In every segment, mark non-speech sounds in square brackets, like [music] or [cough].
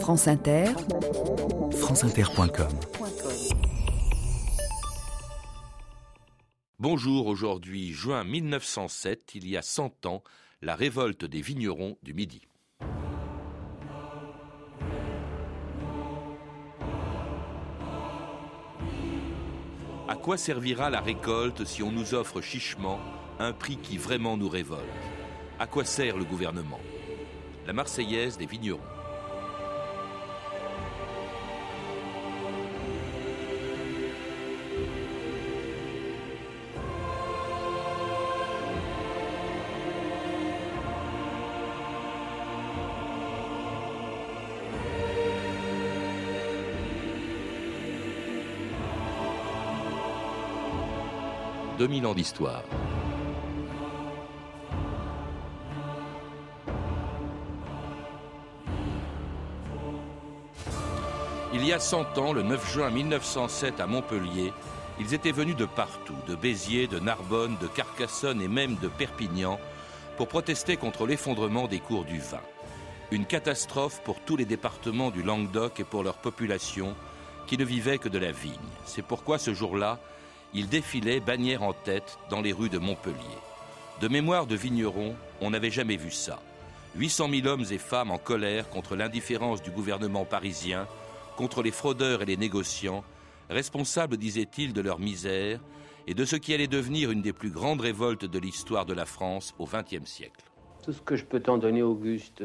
France Inter, franceinter.com Bonjour, aujourd'hui, juin 1907, il y a 100 ans, la révolte des vignerons du Midi. À quoi servira la récolte si on nous offre chichement un prix qui vraiment nous révolte? À quoi sert le gouvernement? La Marseillaise des vignerons. 2000 ans d'histoire. Il y a 100 ans, le 9 juin 1907 à Montpellier, ils étaient venus de partout, de Béziers, de Narbonne, de Carcassonne et même de Perpignan, pour protester contre l'effondrement des cours du vin. Une catastrophe pour tous les départements du Languedoc et pour leur population, qui ne vivait que de la vigne. C'est pourquoi ce jour-là, il défilait bannière en tête dans les rues de Montpellier. De mémoire de vignerons, on n'avait jamais vu ça. 800 000 hommes et femmes en colère contre l'indifférence du gouvernement parisien, contre les fraudeurs et les négociants, responsables, disait-il, de leur misère et de ce qui allait devenir une des plus grandes révoltes de l'histoire de la France au XXe siècle. Tout ce que je peux t'en donner, Auguste,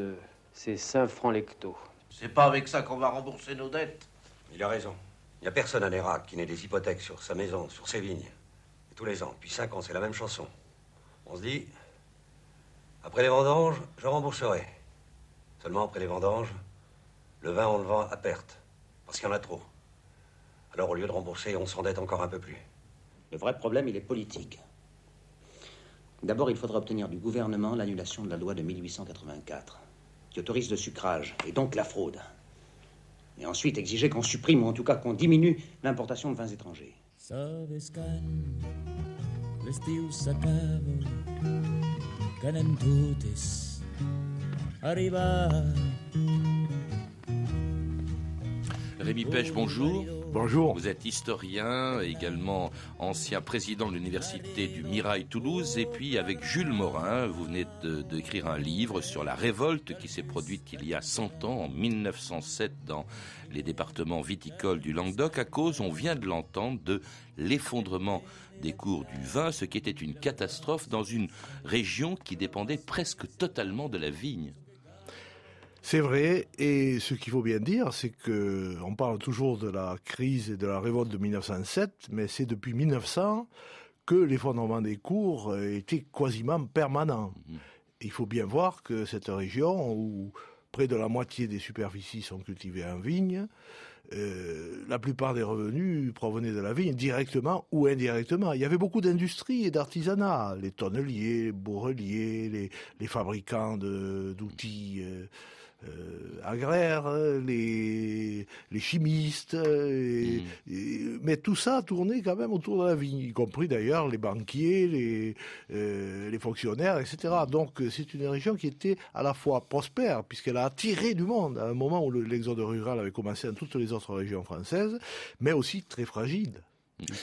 c'est 5 francs lecto. C'est pas avec ça qu'on va rembourser nos dettes. Il a raison. Il n'y a personne à Nérac qui n'ait des hypothèques sur sa maison, sur ses vignes. Et tous les ans, depuis cinq ans, c'est la même chanson. On se dit, après les vendanges, je rembourserai. Seulement après les vendanges, le vin, on le vend à perte, parce qu'il y en a trop. Alors au lieu de rembourser, on s'endette encore un peu plus. Le vrai problème, il est politique. D'abord, il faudra obtenir du gouvernement l'annulation de la loi de 1884, qui autorise le sucrage, et donc la fraude. Et ensuite exiger qu'on supprime, ou en tout cas qu'on diminue l'importation de vins étrangers. Rémi Pêche, bonjour. Bonjour. Vous êtes historien, également ancien président de l'université du Mirail Toulouse, et puis avec Jules Morin, vous venez d'écrire un livre sur la révolte qui s'est produite il y a 100 ans, en 1907, dans les départements viticoles du Languedoc, à cause, on vient de l'entendre, de l'effondrement des cours du vin, ce qui était une catastrophe dans une région qui dépendait presque totalement de la vigne. C'est vrai, et ce qu'il faut bien dire, c'est que on parle toujours de la crise et de la révolte de 1907, mais c'est depuis 1900 que l'effondrement des cours était quasiment permanent. Mhm. Il faut bien voir que cette région, où près de la moitié des superficies sont cultivées en vigne, euh, la plupart des revenus provenaient de la vigne, directement ou indirectement. Il y avait beaucoup d'industries et d'artisanat, les tonneliers, les bourreliers, les, les fabricants d'outils. Euh, euh, agraires, les, les chimistes, euh, mm. mais tout ça tournait quand même autour de la vigne, y compris d'ailleurs les banquiers, les, euh, les fonctionnaires, etc. Donc c'est une région qui était à la fois prospère, puisqu'elle a attiré du monde à un moment où l'exode rural avait commencé dans toutes les autres régions françaises, mais aussi très fragile.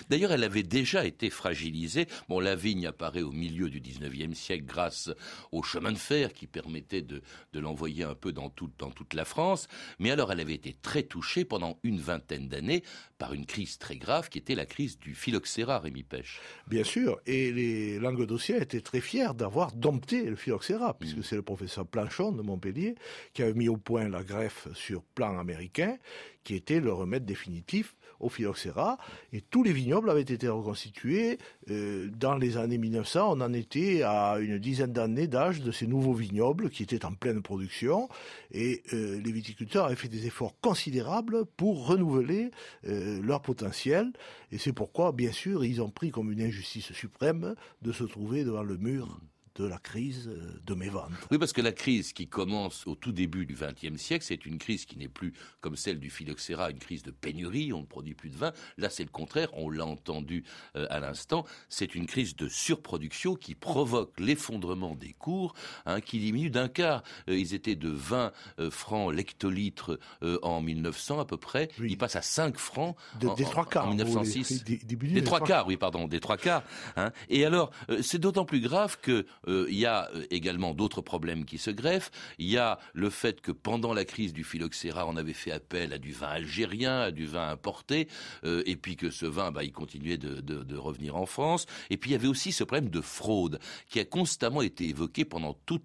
D'ailleurs, elle avait déjà été fragilisée. Bon, la vigne apparaît au milieu du 19e siècle grâce au chemin de fer qui permettait de, l'envoyer un peu dans, dans toute la France. Mais alors, elle avait été très touchée pendant une vingtaine d'années par une crise très grave qui était la crise du phylloxéra, Rémi Pêche. Bien sûr. Et les Languedociens étaient très fiers d'avoir dompté le phylloxéra, puisque mm. c'est le professeur Planchon de Montpellier qui avait mis au point la greffe sur plan américain, qui était le remède définitif au phylloxéra. Et tous les vignobles avaient été reconstitués. Euh, dans les années 1900, on en était à une dizaine d'années d'âge de ces nouveaux vignobles qui étaient en pleine production. Et euh, les viticulteurs avaient fait des efforts considérables pour renouveler euh, leur potentiel. Et c'est pourquoi, bien sûr, ils ont pris comme une injustice suprême de se trouver devant le mur de la crise euh, de mes ventes. Oui, parce que la crise qui commence au tout début du XXe siècle, c'est une crise qui n'est plus comme celle du phylloxéra, une crise de pénurie, on ne produit plus de vin. Là, c'est le contraire, on l'a entendu euh, à l'instant, c'est une crise de surproduction qui provoque l'effondrement des cours, hein, qui diminue d'un quart. Euh, ils étaient de 20 francs l'hectolitre en 1900 à peu près, ils passent à 5 francs en, des trois quarts, en 1906. Des, trois quarts, oui, pardon, des trois quarts. Hein. Et alors, c'est d'autant plus grave que euh, il y a euh, également d'autres problèmes qui se greffent. Il y a le fait que pendant la crise du phylloxéra, on avait fait appel à du vin algérien, à du vin importé, euh, et puis que ce vin, bah, il continuait de, revenir en France. Et puis il y avait aussi ce problème de fraude qui a constamment été évoqué pendant toute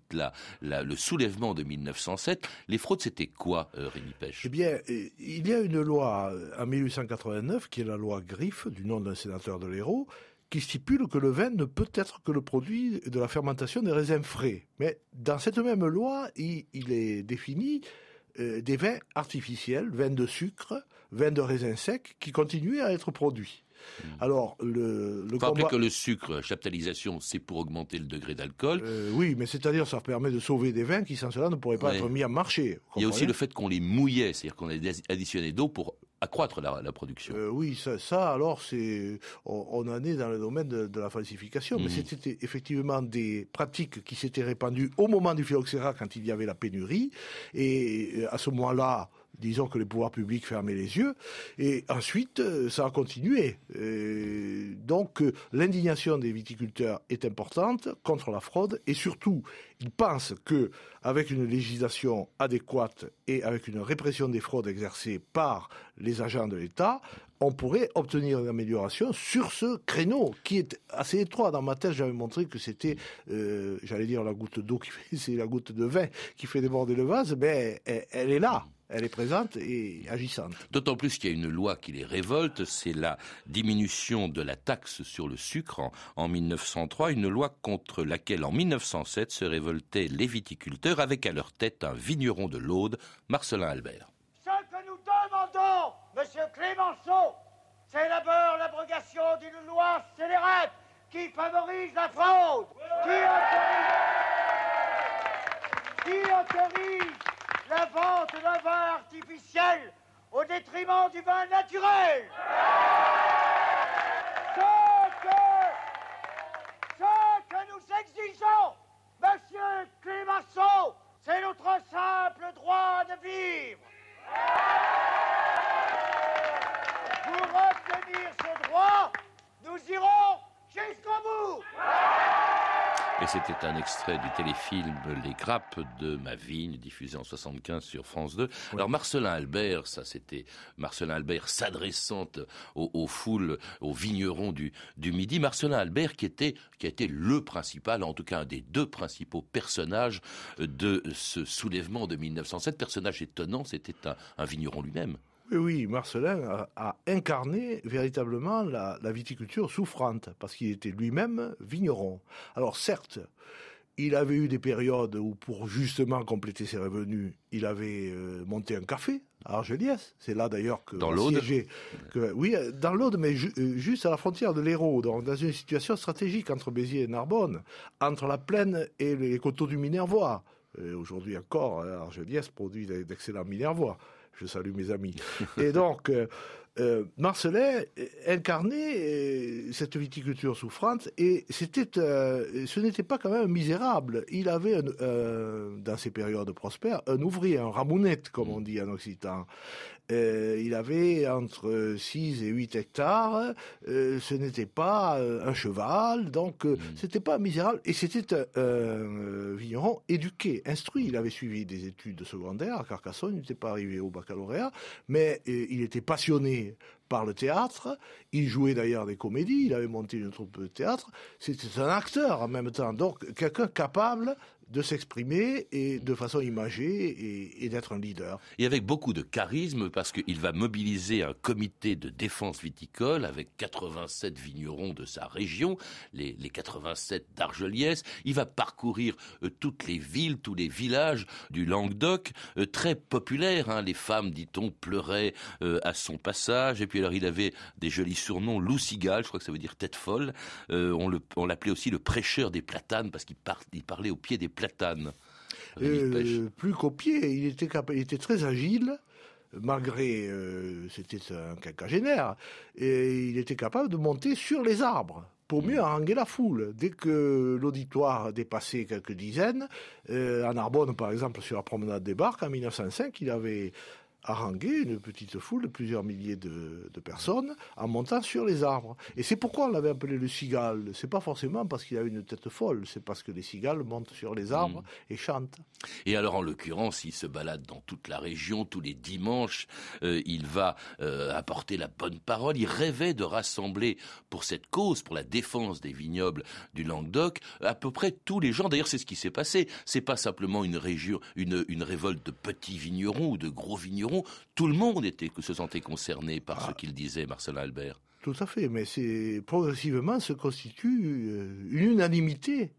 le soulèvement de 1907. Les fraudes, c'était quoi, Rémi Pêche? Eh bien, il y a une loi en 1889 qui est la loi Griffe, du nom d'un sénateur de l'Hérault, qui stipule que le vin ne peut être que le produit de la fermentation des raisins frais. Mais dans cette même loi, il, est défini euh, des vins artificiels, vins de sucre, vins de raisins secs, qui continuaient à être produits. Hmm. Alors, le, le combat... que le sucre, chaptalisation, c'est pour augmenter le degré d'alcool. Euh, oui, mais c'est-à-dire ça permet de sauver des vins qui, sans cela, ne pourraient pas être mis à marché. Il y a aussi le fait qu'on les mouillait, c'est-à-dire qu'on a additionné d'eau pour accroître la, production. Euh, oui, ça, alors, c'est, on, en est dans le domaine de, la falsification, mais mhm. c'était effectivement des pratiques qui s'étaient répandues au moment du phylloxéra quand il y avait la pénurie, et euh, à ce moment-là, disons que les pouvoirs publics fermaient les yeux, et ensuite euh, ça a continué. donc l'indignation des viticulteurs est importante contre la fraude, et surtout ils pensent que avec une législation adéquate et avec une répression des fraudes exercées par les agents de l'État, on pourrait obtenir une amélioration sur ce créneau qui est assez étroit. Dans ma tête, j'avais montré que c'était, euh, j'allais dire la goutte d'eau qui fait, [laughs] c'est la goutte de vin qui fait déborder le vase, mais elle est là elle est présente et agissante. D'autant plus qu'il y a une loi qui les révolte, c'est la diminution de la taxe sur le sucre en, 1903, une loi contre laquelle en 1907 se révoltaient les viticulteurs avec à leur tête un vigneron de l'Aude, Marcelin Albert. Ce que nous demandons, monsieur Clémenceau, c'est d'abord l'abrogation d'une loi scélérate qui favorise la fraude, qui autorise la vente d'un vin artificiel au détriment du vin naturel que, ce que nous exigeons, monsieur Clémenceau, c'est notre simple droit de vivre. Pour obtenir ce droit, nous irons jusqu'au bout. Et c'était un extrait du téléfilm Les grappes de ma vigne, diffusé en 75 sur France 2. Alors Marcelin Albert, ça c'était Marcelin Albert s'adressant aux, foules, aux vignerons du, du Midi. Marcelin Albert qui était, qui a été le principal, en tout cas un des deux principaux personnages de ce soulèvement de 1907. Personnage étonnant, c'était un vigneron lui-même. Oui, Marcelin a, incarné véritablement la, viticulture souffrante, parce qu'il était lui-même vigneron. Alors certes, il avait eu des périodes où, pour justement compléter ses revenus, il avait euh, monté un café à Argeliès. C'est là d'ailleurs que dans l'Aude. oui, dans l'Aude, mais euh, juste à la frontière de l'Hérault, dans une situation stratégique entre Béziers et Narbonne, entre la plaine et les coteaux du Minervois. Aujourd'hui encore, hein, Argeliès produit d'excellents Minervois je salue mes amis. [laughs] Et donc, euh, euh, incarnait euh, cette viticulture souffrante et c'était, ce n'était pas quand même misérable. Il avait, dans ces périodes prospères, un ouvrier, un ramounette, comme on dit en occitan. Euh, il avait entre 6 et 8 hectares. Euh, ce n'était pas euh, un cheval, donc euh, mm. c'était pas misérable. Et c'était un vigneron éduqué, instruit. Il avait suivi des études secondaires à Carcassonne. Il n'était pas arrivé au baccalauréat, mais il était passionné par le théâtre. Il jouait d'ailleurs des comédies. Il avait monté une troupe de théâtre. C'était un acteur en même temps. Donc quelqu'un capable de s'exprimer et de façon imagée et, d'être un leader. Et avec beaucoup de charisme parce qu'il va mobiliser un comité de défense viticole avec 87 vignerons de sa région, les, 87 d'Argeliès. Il va parcourir euh, toutes les villes, tous les villages du Languedoc, euh, très populaire. Hein. Les femmes, dit-on, pleuraient euh, à son passage. Et puis alors il avait des jolis surnoms, Loup Cigale, je crois que ça veut dire tête folle. on l'appelait aussi le prêcheur des platanes parce qu'il parlait au pied des platane. Euh, plus qu'au pied, il était, il était très agile malgré euh, c'était un quinquagénaire, et il était capable de monter sur les arbres pour mieux mm. haranguer la foule. Dès que l'auditoire dépassait quelques dizaines, euh, à Narbonne par exemple sur la promenade des Barques en 1905, il avait haranguer une petite foule de plusieurs milliers de, personnes en montant sur les arbres. Et c'est pourquoi on l'avait appelé le cigale. C'est pas forcément parce qu'il a une tête folle, c'est parce que les cigales montent sur les arbres hmm. et chantent. Et alors, en l'occurrence, il se balade dans toute la région tous les dimanches. Euh, il va euh, apporter la bonne parole. Il rêvait de rassembler pour cette cause, pour la défense des vignobles du Languedoc, à peu près tous les gens. D'ailleurs, c'est ce qui s'est passé. C'est pas simplement une région, une, une révolte de petits vignerons ou de gros vignerons tout le monde était, se sentait concerné par ce ah. qu'il disait, Marcelin Albert. Tout à fait, mais c'est progressivement se constitue euh, une unanimité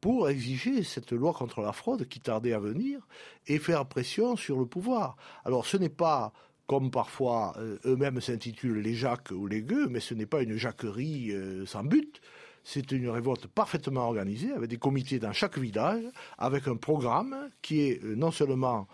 pour exiger cette loi contre la fraude qui tardait à venir et faire pression sur le pouvoir. Alors ce n'est pas comme parfois euh, eux-mêmes s'intitulent les Jacques ou les Gueux, mais ce n'est pas une jacquerie euh, sans but. C'est une révolte parfaitement organisée, avec des comités dans chaque village, avec un programme qui est non seulement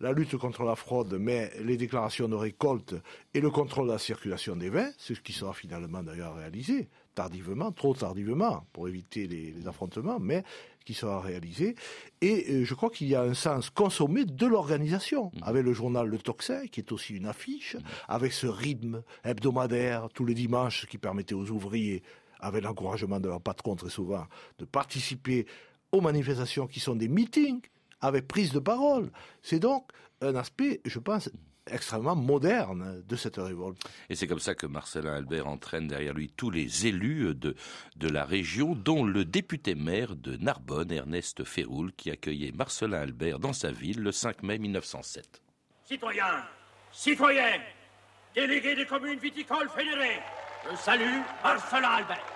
la lutte contre la fraude, mais les déclarations de récolte et le contrôle de la circulation des vins, c'est ce qui sera finalement d'ailleurs réalisé, tardivement, trop tardivement, pour éviter les, affrontements, mais qui sera réalisé. Et euh, je crois qu'il y a un sens consommé de l'organisation, mmh. avec le journal Le Toxin, qui est aussi une affiche, mmh. avec ce rythme hebdomadaire tous les dimanches qui permettait aux ouvriers, avec l'encouragement de leur patron très souvent, de participer aux manifestations qui sont des meetings, avec prise de parole. C'est donc un aspect, je pense, extrêmement moderne de cette révolte. Et c'est comme ça que Marcelin Albert entraîne derrière lui tous les élus de, de la région, dont le député maire de Narbonne, Ernest Ferroul, qui accueillait Marcelin Albert dans sa ville le 5 mai 1907. Citoyens, citoyennes, délégués des communes viticoles fédérées, je salue Marcelin Albert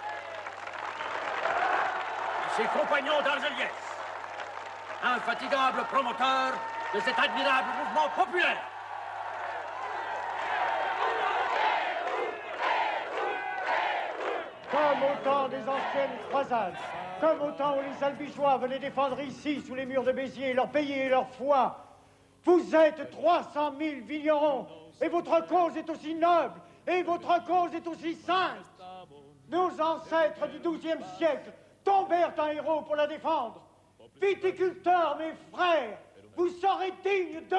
et ses compagnons d'Argeliès infatigable promoteur de cet admirable mouvement populaire. Comme au temps des anciennes croisades, comme au temps où les Albigeois venaient défendre ici, sous les murs de Béziers, leur pays et leur foi, vous êtes 300 000 vignerons, et votre cause est aussi noble, et votre cause est aussi sainte. Nos ancêtres du XIIe siècle tombèrent en héros pour la défendre. Viticulteurs, mes frères, vous serez dignes d'eux.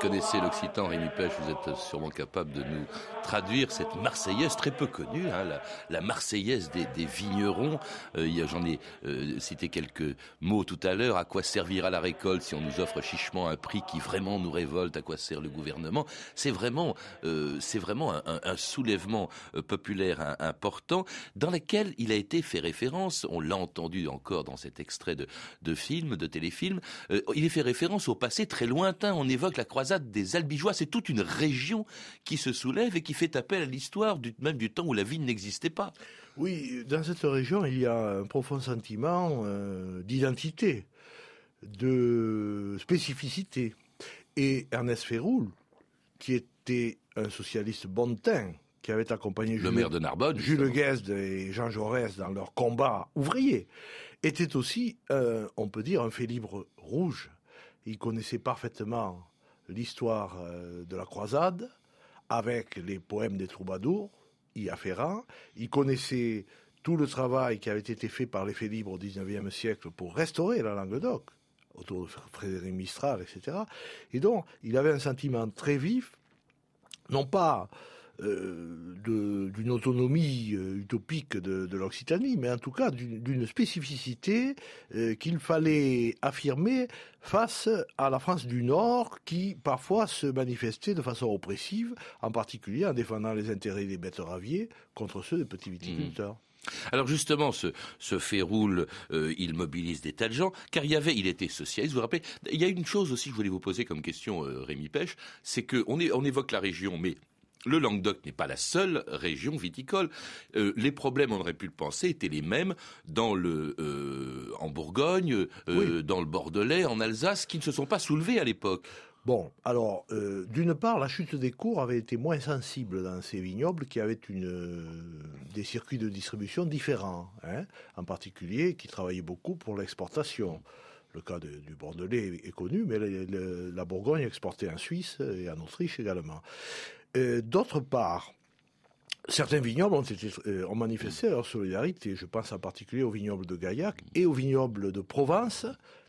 Connaissez l'occitan, Rémi Pêche, vous êtes sûrement capable de nous traduire cette Marseillaise très peu connue, hein, la, Marseillaise des, vignerons. Euh, J'en ai euh, cité quelques mots tout à l'heure. À quoi servira la récolte si on nous offre chichement un prix qui vraiment nous révolte? À quoi sert le gouvernement? C'est vraiment, euh, vraiment un, soulèvement populaire important dans lequel il a été fait référence. On l'a entendu encore dans cet extrait de, de film, de téléfilm. Il est fait référence au passé très lointain. On évoque la croisade des Albigeois, c'est toute une région qui se soulève et qui fait appel à l'histoire même du temps où la ville n'existait pas. Oui, dans cette région, il y a un profond sentiment euh, d'identité, de spécificité. Et Ernest Ferroul, qui était un socialiste bon teint, qui avait accompagné le maire de Narbonne, Jules Guesde et Jean Jaurès dans leur combat ouvrier, était aussi, on peut dire, un fait libre rouge. Il connaissait parfaitement l'histoire euh, de la croisade avec les poèmes des troubadours, y afférents. Il connaissait tout le travail qui avait été fait par les faits libres au XIXe siècle pour restaurer la Languedoc, autour de Frédéric Mistral, etc. Et donc, il avait un sentiment très vif, non pas d'une autonomie utopique de, de l'Occitanie, mais en tout cas d'une spécificité qu'il fallait affirmer face à la France du Nord qui parfois se manifestait de façon oppressive, en particulier en défendant les intérêts des bêtes raviers contre ceux des petits viticulteurs. Mmh. Alors justement, ce, ce fait roule, euh, il mobilise des tas de gens, car il y avait, il était socialiste. Vous vous rappelez Il y a une chose aussi que je voulais vous poser comme question, euh, Rémi Pêche, c'est qu'on on évoque la région, mais le Languedoc n'est pas la seule région viticole. Euh, les problèmes, on aurait pu le penser, étaient les mêmes dans le, en Bourgogne, dans le Bordelais, en Alsace, qui ne se sont pas soulevés à l'époque. Bon, alors, euh, d'une part, la chute des cours avait été moins sensible dans ces vignobles qui avaient une, euh, des circuits de distribution différents, hein, en particulier qui travaillaient beaucoup pour l'exportation. Le cas du Bordelais est connu, mais la Bourgogne exportait en Suisse et en Autriche également. Euh, d'autre part, Certains vignobles ont, été, ont manifesté leur solidarité. Je pense en particulier au vignoble de Gaillac et au vignoble de Provence.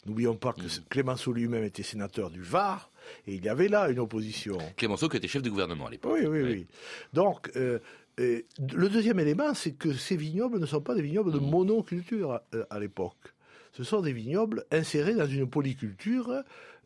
N'oublions pas que mm. Clémenceau lui-même était sénateur du Var. Et il y avait là une opposition. Clémenceau qui était chef de gouvernement à l'époque. Oui, oui, oui. Donc, euh, euh, le deuxième élément, c'est que ces vignobles ne sont pas des vignobles de mm. monoculture euh, à l'époque. Ce sont des vignobles insérés dans une polyculture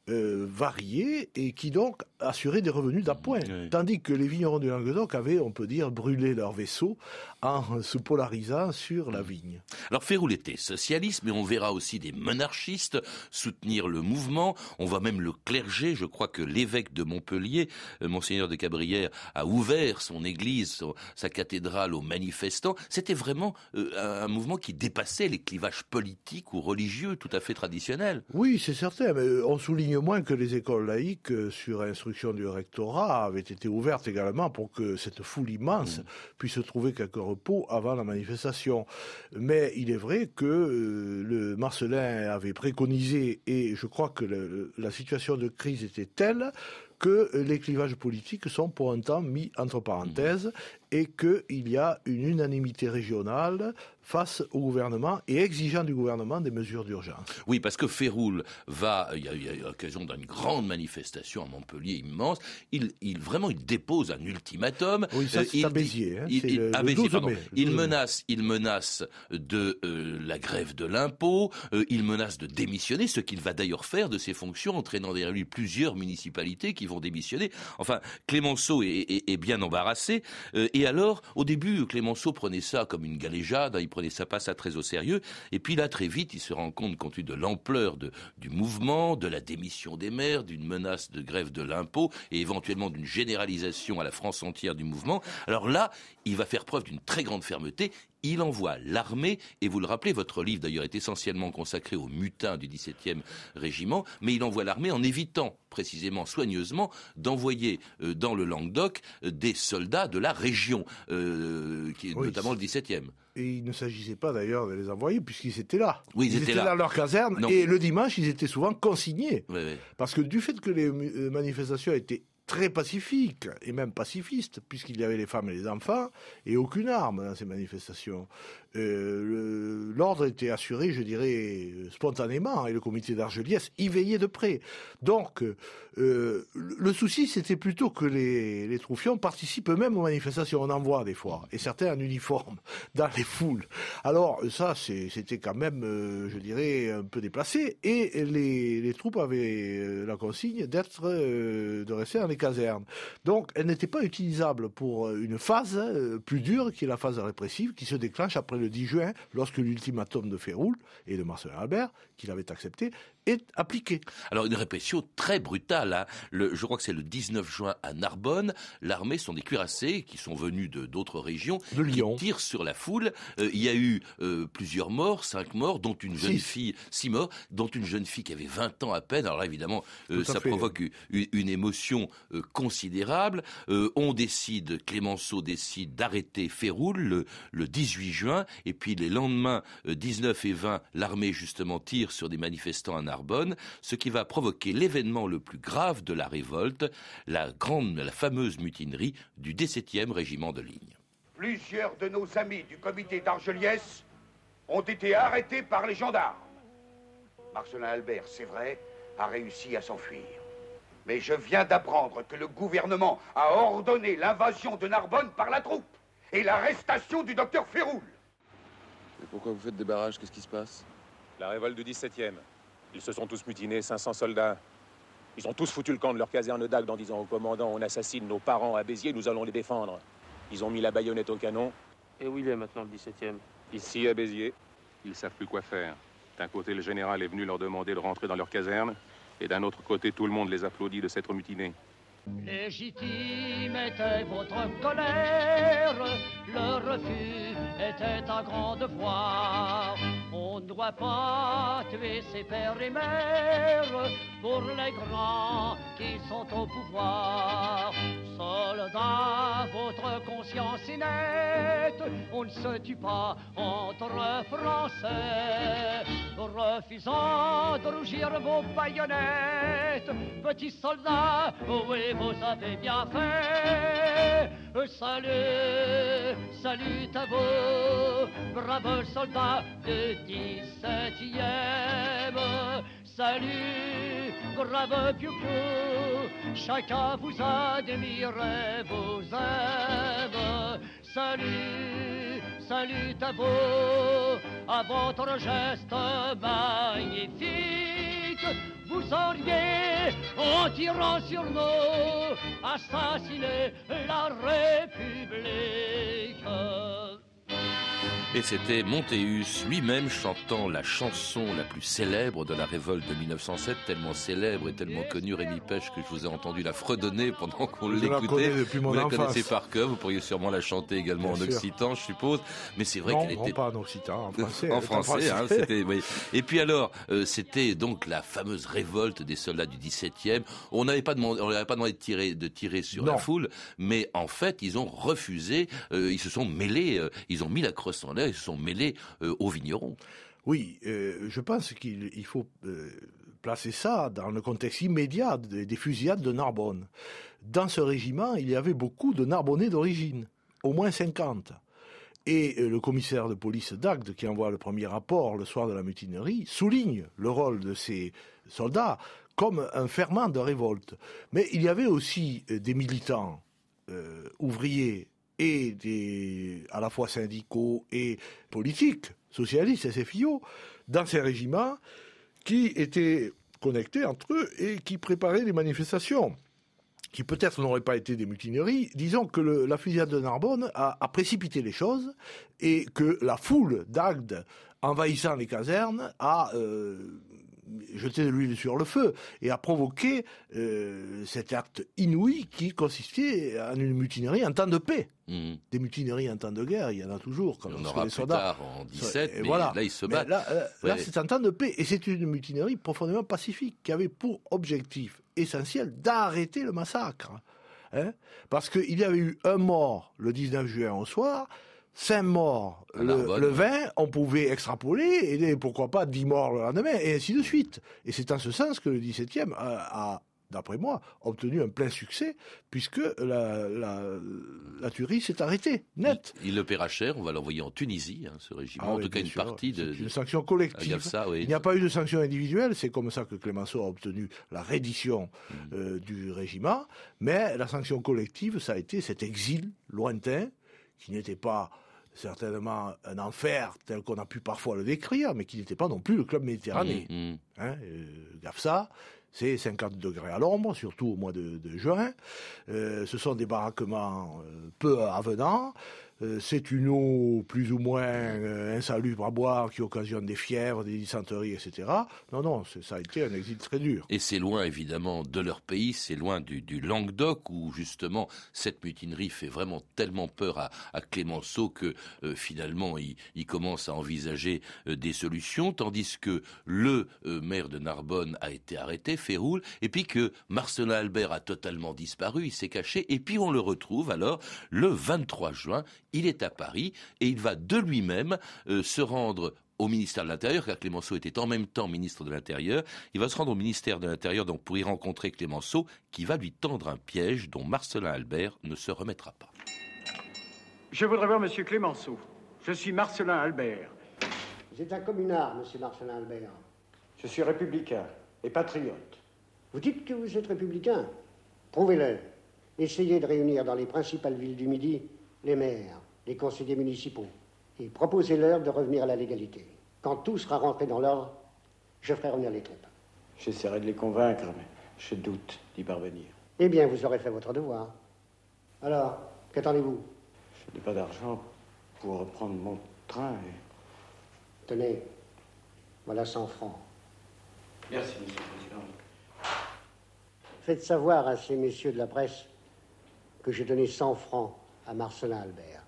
euh, variés et qui donc assuraient des revenus d'appoint. Tandis que les vignerons du Languedoc avaient, on peut dire, brûlé leur vaisseau en se polarisant sur la vigne. Alors Féroul était socialiste, mais on verra aussi des monarchistes soutenir le mouvement. On voit même le clergé. Je crois que l'évêque de Montpellier, euh, monseigneur de Cabrières, a ouvert son église, sa cathédrale aux manifestants. C'était vraiment euh, un mouvement qui dépassait les clivages politiques ou religieux tout à fait traditionnels. Oui, c'est certain. Mais on souligne moins que les écoles laïques, euh, sur instruction du rectorat, avaient été ouvertes également pour que cette foule immense mm. puisse trouver quelques repos avant la manifestation. Mais il est vrai que euh, le Marcelin avait préconisé, et je crois que la situation de crise était telle que les clivages politiques sont pour un temps mis entre parenthèses et qu'il y a une unanimité régionale face au gouvernement et exigeant du gouvernement des mesures d'urgence. Oui, parce que Féroul va, il y a, eu l'occasion d'une grande manifestation à Montpellier immense. Il, il vraiment, il dépose un ultimatum. Oui, ça c'est à Béziers. Hein, il, le, il menace, il menace de euh, la grève de l'impôt. Euh, il menace de démissionner, ce qu'il va d'ailleurs faire de ses fonctions, entraînant derrière lui plusieurs municipalités qui vont démissionner. Enfin, Clémenceau est, est, bien embarrassé. Euh, et alors, au début, Clémenceau prenait ça comme une galéjade. Il prenait ça pas ça très au sérieux. Et puis là, très vite, il se rend compte, compte tenu de l'ampleur du mouvement, de la démission des maires, d'une menace de grève de l'impôt et éventuellement d'une généralisation à la France entière du mouvement. Alors là, il va faire preuve d'une très grande fermeté il envoie l'armée, et vous le rappelez, votre livre d'ailleurs est essentiellement consacré aux mutins du 17e régiment, mais il envoie l'armée en évitant précisément, soigneusement, d'envoyer euh, dans le Languedoc euh, des soldats de la région, euh, qui, notamment le 17e. Et il ne s'agissait pas d'ailleurs de les envoyer puisqu'ils étaient là. Oui, ils, étaient, là. dans leur caserne et le dimanche, ils étaient souvent consignés. Parce que du fait que les manifestations étaient très pacifique et même pacifiste, puisqu'il y avait les femmes et les enfants, et aucune arme dans ces manifestations. Euh, l'ordre était assuré, je dirais, spontanément, et le comité d'Argeliès y veillait de près. Donc, euh, le souci, c'était plutôt que les, les troufions participent eux-mêmes aux manifestations. On en voit des fois, et certains en uniforme, [laughs] dans les foules. Alors, ça, c'était quand même, euh, je dirais, un peu déplacé, et les, les troupes avaient la consigne d'être, de rester dans les casernes. Donc, elles n'étaient pas utilisables pour une phase plus dure, qui est la phase répressive, qui se déclenche après le le 10 juin, lorsque de Féroul et de Marcelin Albert, qu'il avait accepté, est appliqué. Alors une répression très brutale. Hein. Le, je crois que c'est le 19 juin à Narbonne. L'armée sont des cuirassés qui sont venus de d'autres régions, de Lyon. qui tirent sur la foule. Euh, il y a eu euh, plusieurs morts, cinq morts, dont une jeune fille, six morts, dont une jeune fille qui avait 20 ans à peine. Alors là, évidemment, euh, ça provoque une, une émotion considérable. on décide, Clémenceau décide d'arrêter Féroul le, le 18 juin, et puis les lendemains 19 et 20, l'armée justement tire sur des manifestants à Narbonne ce qui va provoquer l'événement le plus grave de la révolte, la grande, la fameuse mutinerie du 17e régiment de ligne. Plusieurs de nos amis du comité d'Argeliès ont été arrêtés par les gendarmes. Marcelin Albert, c'est vrai, a réussi à s'enfuir. Mais je viens d'apprendre que le gouvernement a ordonné l'invasion de Narbonne par la troupe et l'arrestation du docteur Féroul. Et pourquoi vous faites des barrages? Qu'est-ce qui se passe? La révolte du 17e. Ils se sont tous mutinés, 500 soldats. Ils ont tous foutu le camp de leur caserne d'Agde en disant au commandant on assassine nos parents à Béziers, nous allons les défendre. Ils ont mis la baïonnette au canon. Et où il est maintenant le 17e Ici à Béziers. Ils savent plus quoi faire. D'un côté, le général est venu leur demander de rentrer dans leur caserne, et d'un autre côté, tout le monde les applaudit de s'être mutinés. Légitime était votre colère, le refus était un grand devoir. On ne doit pas tuer ses pères et mères pour les grands qui sont au pouvoir. Soldats, votre conscience est nette, on ne se tue pas entre Français. Refusant de rougir vos baïonnettes, petits soldats, oui, vous avez bien fait. Salut, salut à vous, braves soldats de 17e. Salut, brave piou chacun vous admire et vous aime. Salut, salut à vous, à votre geste magnifique. Vous auriez, en tirant sur nous, assassiné la République. Et c'était Montéus lui-même chantant la chanson la plus célèbre de la révolte de 1907, tellement célèbre et tellement connue, Rémi Pêche, que je vous ai entendu la fredonner pendant qu'on l'écoutait. Vous la connaissez par cœur, vous pourriez sûrement la chanter également en occitan, je suppose. Mais c'est vrai qu'elle était... pas en occitan, en français. [laughs] en français, hein, c'était... Oui. Et puis alors, euh, c'était donc la fameuse révolte des soldats du 17e. On n'avait pas demandé, on n'avait pas demandé de tirer, de tirer sur la foule, mais en fait, ils ont refusé, euh, ils se sont mêlés, euh, ils ont mis la crosse en l'air, se sont mêlés euh, aux vignerons. Oui, euh, je pense qu'il faut euh, placer ça dans le contexte immédiat des, des, fusillades de Narbonne. Dans ce régiment, il y avait beaucoup de Narbonnais d'origine, au moins 50. Et le commissaire de police d'Agde, qui envoie le premier rapport le soir de la mutinerie, souligne le rôle de ces soldats comme un ferment de révolte. Mais il y avait aussi des militants ouvriers et des, à la fois syndicaux et politiques, socialistes, SFIO, dans ces régiments qui étaient connectés entre eux et qui préparaient des manifestations qui peut-être n'auraient pas été des mutineries. Disons que la fusillade de Narbonne a, a, précipité les choses et que la foule d'Agde envahissant les casernes a euh, jeté de l'huile sur le feu et a provoqué euh, cet acte inouï qui consistait en une mutinerie en temps de paix. Mmh. Des mutineries en temps de guerre, il y en a toujours. Quand on aura les soldats. tard en 17, et mais voilà. là ils se battent. Mais là, euh, ouais. là c'est en temps de paix et c'est une mutinerie profondément pacifique qui avait pour objectif essentiel d'arrêter le massacre. Hein Parce qu'il y avait eu un mort le 19 juin au soir, cinq morts le, le, 20, on pouvait extrapoler, et pourquoi pas 10 morts le lendemain, et ainsi de suite. Et c'est en ce sens que le 17e a, a d'après moi, obtenu un plein succès, puisque la, la, la tuerie s'est arrêtée, net. Il, il, le paiera cher, on va l'envoyer en Tunisie, hein, ce régiment, ah, en oui, tout cas une sûr. partie de... Une sanction collective. Ça, oui. Il n'y a pas eu de sanction individuelle, c'est comme ça que Clémenceau a obtenu la reddition mmh. euh, du régiment, mais la sanction collective, ça a été cet exil lointain, qui n'était pas certainement un enfer tel qu'on a pu parfois le décrire, mais qui n'était pas non plus le club méditerranéen. Mmh, mmh. Hein, euh, Gafsa, c'est 50 degrés à l'ombre, surtout au mois de, de juin. Euh, ce sont des baraquements euh, peu avenants. Euh, c'est une eau plus ou moins euh, insalubre à boire qui occasionne des fièvres, des dysenteries, etc. Non, non, ça a été un exil très dur. Et c'est loin évidemment de leur pays, c'est loin du, Languedoc où justement cette mutinerie fait vraiment tellement peur à, Clémenceau que euh, finalement il, commence à envisager des solutions, tandis que le maire de Narbonne a été arrêté, Féroul, et puis que Marcelin Albert a totalement disparu, il s'est caché, et puis on le retrouve alors le 23 juin il est à Paris et il va de lui-même euh, se rendre au ministère de l'Intérieur, car Clémenceau était en même temps ministre de l'Intérieur. Il va se rendre au ministère de l'Intérieur donc pour y rencontrer Clémenceau, qui va lui tendre un piège dont Marcelin Albert ne se remettra pas. Je voudrais voir Monsieur Clémenceau. Je suis Marcelin Albert. Vous êtes un communard, Monsieur Marcelin Albert. Je suis républicain et patriote. Vous dites que vous êtes républicain. Prouvez-le. Essayez de réunir dans les principales villes du Midi les maires, les conseillers municipaux, et proposez-leur de revenir à la légalité. Quand tout sera rentré dans l'ordre, je ferai revenir les troupes. J'essaierai de les convaincre, mais je doute d'y parvenir. Eh bien, vous aurez fait votre devoir. Alors, qu'attendez-vous? Je n'ai pas d'argent pour reprendre mon train et... Tenez, voilà 100 francs. Merci, Monsieur le Président. Faites savoir à ces messieurs de la presse que j'ai donné 100 francs à Marcelin Albert.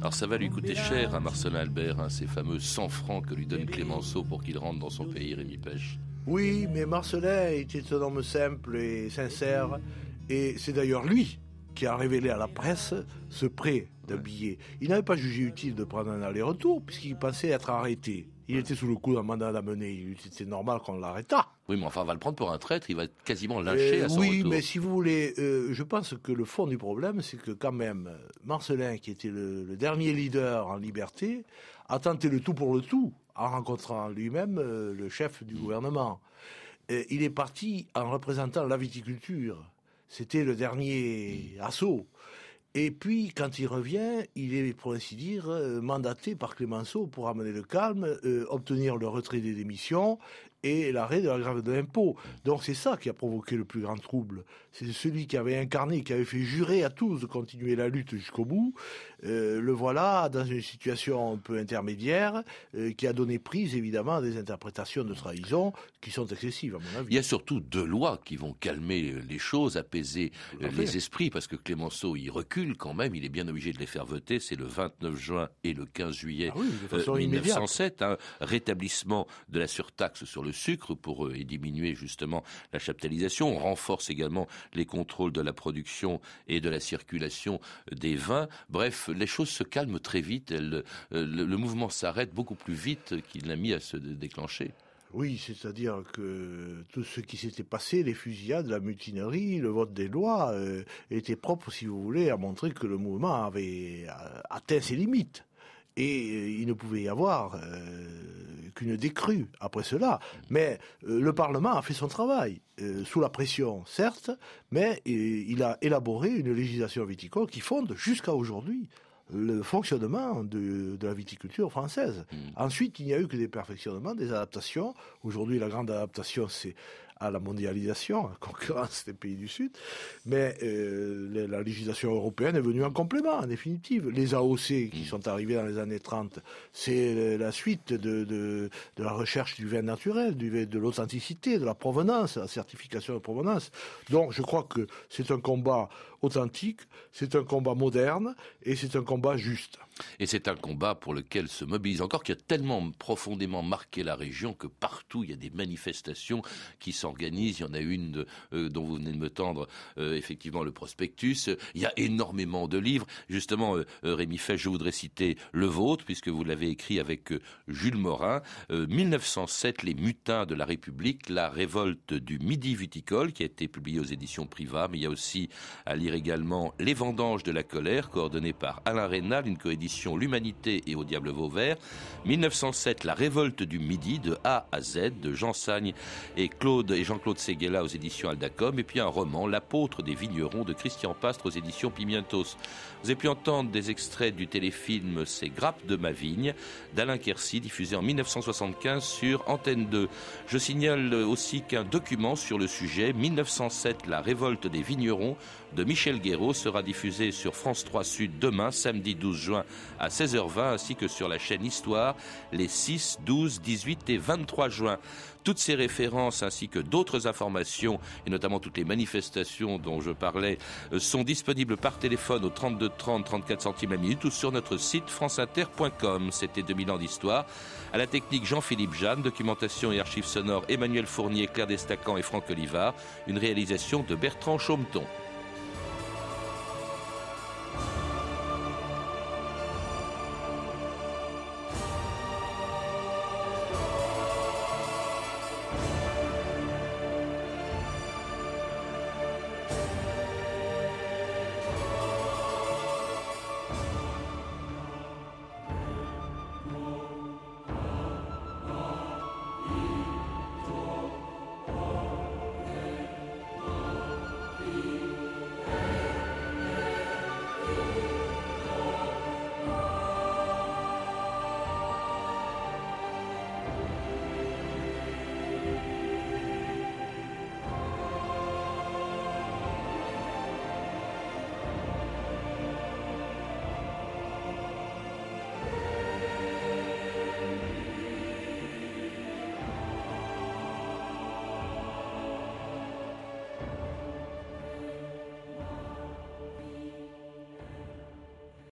Alors ça va lui coûter cher à Marcelin Albert, hein, ces fameux 100 francs que lui donne Clémenceau pour qu'il rentre dans son pays, Rémi Pêche. Oui, mais Marcelin était un homme simple et sincère, et c'est d'ailleurs lui qui a révélé à la presse ce prêt d'un billet. Il n'avait pas jugé utile de prendre un aller-retour puisqu'il pensait être arrêté. Il était sous le coup d'un mandat d'amener. C'était normal qu'on l'arrêtât. Oui, mais enfin, on va le prendre pour un traître. Il va être quasiment lynché euh, à son Oui, mais si vous voulez, euh, je pense que le fond du problème, c'est que quand même, Marcelin, qui était le, dernier leader en liberté, a tenté le tout pour le tout en rencontrant lui-même euh, le chef du gouvernement. il est parti en représentant la viticulture. C'était le dernier assaut. Et puis, quand il revient, il est, pour ainsi dire, euh, mandaté par Clémenceau pour amener le calme, euh, obtenir le retrait des démissions et l'arrêt de la grève de l'impôt. Donc c'est ça qui a provoqué le plus grand trouble. C'est celui qui avait incarné, qui avait fait jurer à tous de continuer la lutte jusqu'au bout. Euh, le voilà dans une situation un peu intermédiaire, euh, qui a donné prise évidemment à des interprétations de trahison qui sont excessives à mon avis. Il y a surtout deux lois qui vont calmer les choses, apaiser les esprits, parce que Clémenceau il recule quand même, il est bien obligé de les faire voter. C'est le 29 juin et le 15 juillet ah 1907, un rétablissement de la surtaxe sur le sucre pour euh, diminuer justement la chaptalisation. On renforce également les contrôles de la production et de la circulation des vins. Bref, les choses se calment très vite. Euh, le, mouvement s'arrête beaucoup plus vite qu'il n'a mis à se déclencher. Oui, c'est-à-dire que tout ce qui s'était passé, les fusillades, la mutinerie, le vote des lois, euh, était propre, si vous voulez, à montrer que le mouvement avait atteint ses limites. Et il ne pouvait y avoir qu'une décrue après cela. Mais euh, le Parlement a fait son travail, euh, sous la pression, certes, mais il a élaboré une législation viticole qui fonde jusqu'à aujourd'hui le fonctionnement de, la viticulture française. Mmh. Ensuite, il n'y a eu que des perfectionnements, des adaptations. Aujourd'hui, la grande adaptation, c'est à la mondialisation, à la concurrence des pays du Sud. Mais euh, la législation européenne est venue en complément, en définitive. Les AOC qui mm. sont arrivés dans les années 30, c'est la suite de, de, la recherche du vin naturel, du, de l'authenticité, de la provenance, la certification de provenance. Donc je crois que c'est un combat authentique, c'est un combat moderne et c'est un combat juste. Et c'est un combat pour lequel se mobilise encore, qui a tellement profondément marqué la région que partout il y a des manifestations qui s'organisent. Il y en a une euh, dont vous venez de me tendre euh, effectivement le prospectus. Il y a énormément de livres. Justement, euh, Rémi Fesch, je voudrais citer le vôtre, puisque vous l'avez écrit avec Jules Morin. 1907, Les mutins de la République, la révolte du Midi viticole, qui a été publié aux éditions Privat. Mais il y a aussi à lire également Les vendanges de la colère, coordonné par Alain Rénal, une coédition L'Humanité et Au Diable Vauvert. 1907, La révolte du Midi, de A à Z, de Jean Sagne et Claude et Jean-Claude Séguéla aux éditions Aldacom. Et puis un roman, L'apôtre des vignerons, de Christian Pastre aux éditions Pimientos. Vous avez pu entendre des extraits du téléfilm Ces grappes de ma vigne, d'Alain Quercy, diffusé en 1975 sur Antenne 2. Je signale aussi qu'un document sur le sujet, 1907, La révolte des vignerons, de Michel Guéraud sera diffusé sur France 3 Sud demain, samedi 12 juin à 16h20, ainsi que sur la chaîne Histoire les 6, 12, 18 et 23 juin. Toutes ces références ainsi que d'autres informations, et notamment toutes les manifestations dont je parlais, euh, sont disponibles par téléphone au 32 30 34 centimes la minute ou sur notre site franceinter.com. C'était 2000 ans d'histoire. À la technique Jean-Philippe Jeanne, documentation et archives sonores Emmanuel Fournier, Claire Destacan et Franck Olivard. Une réalisation de Bertrand Chaumeton.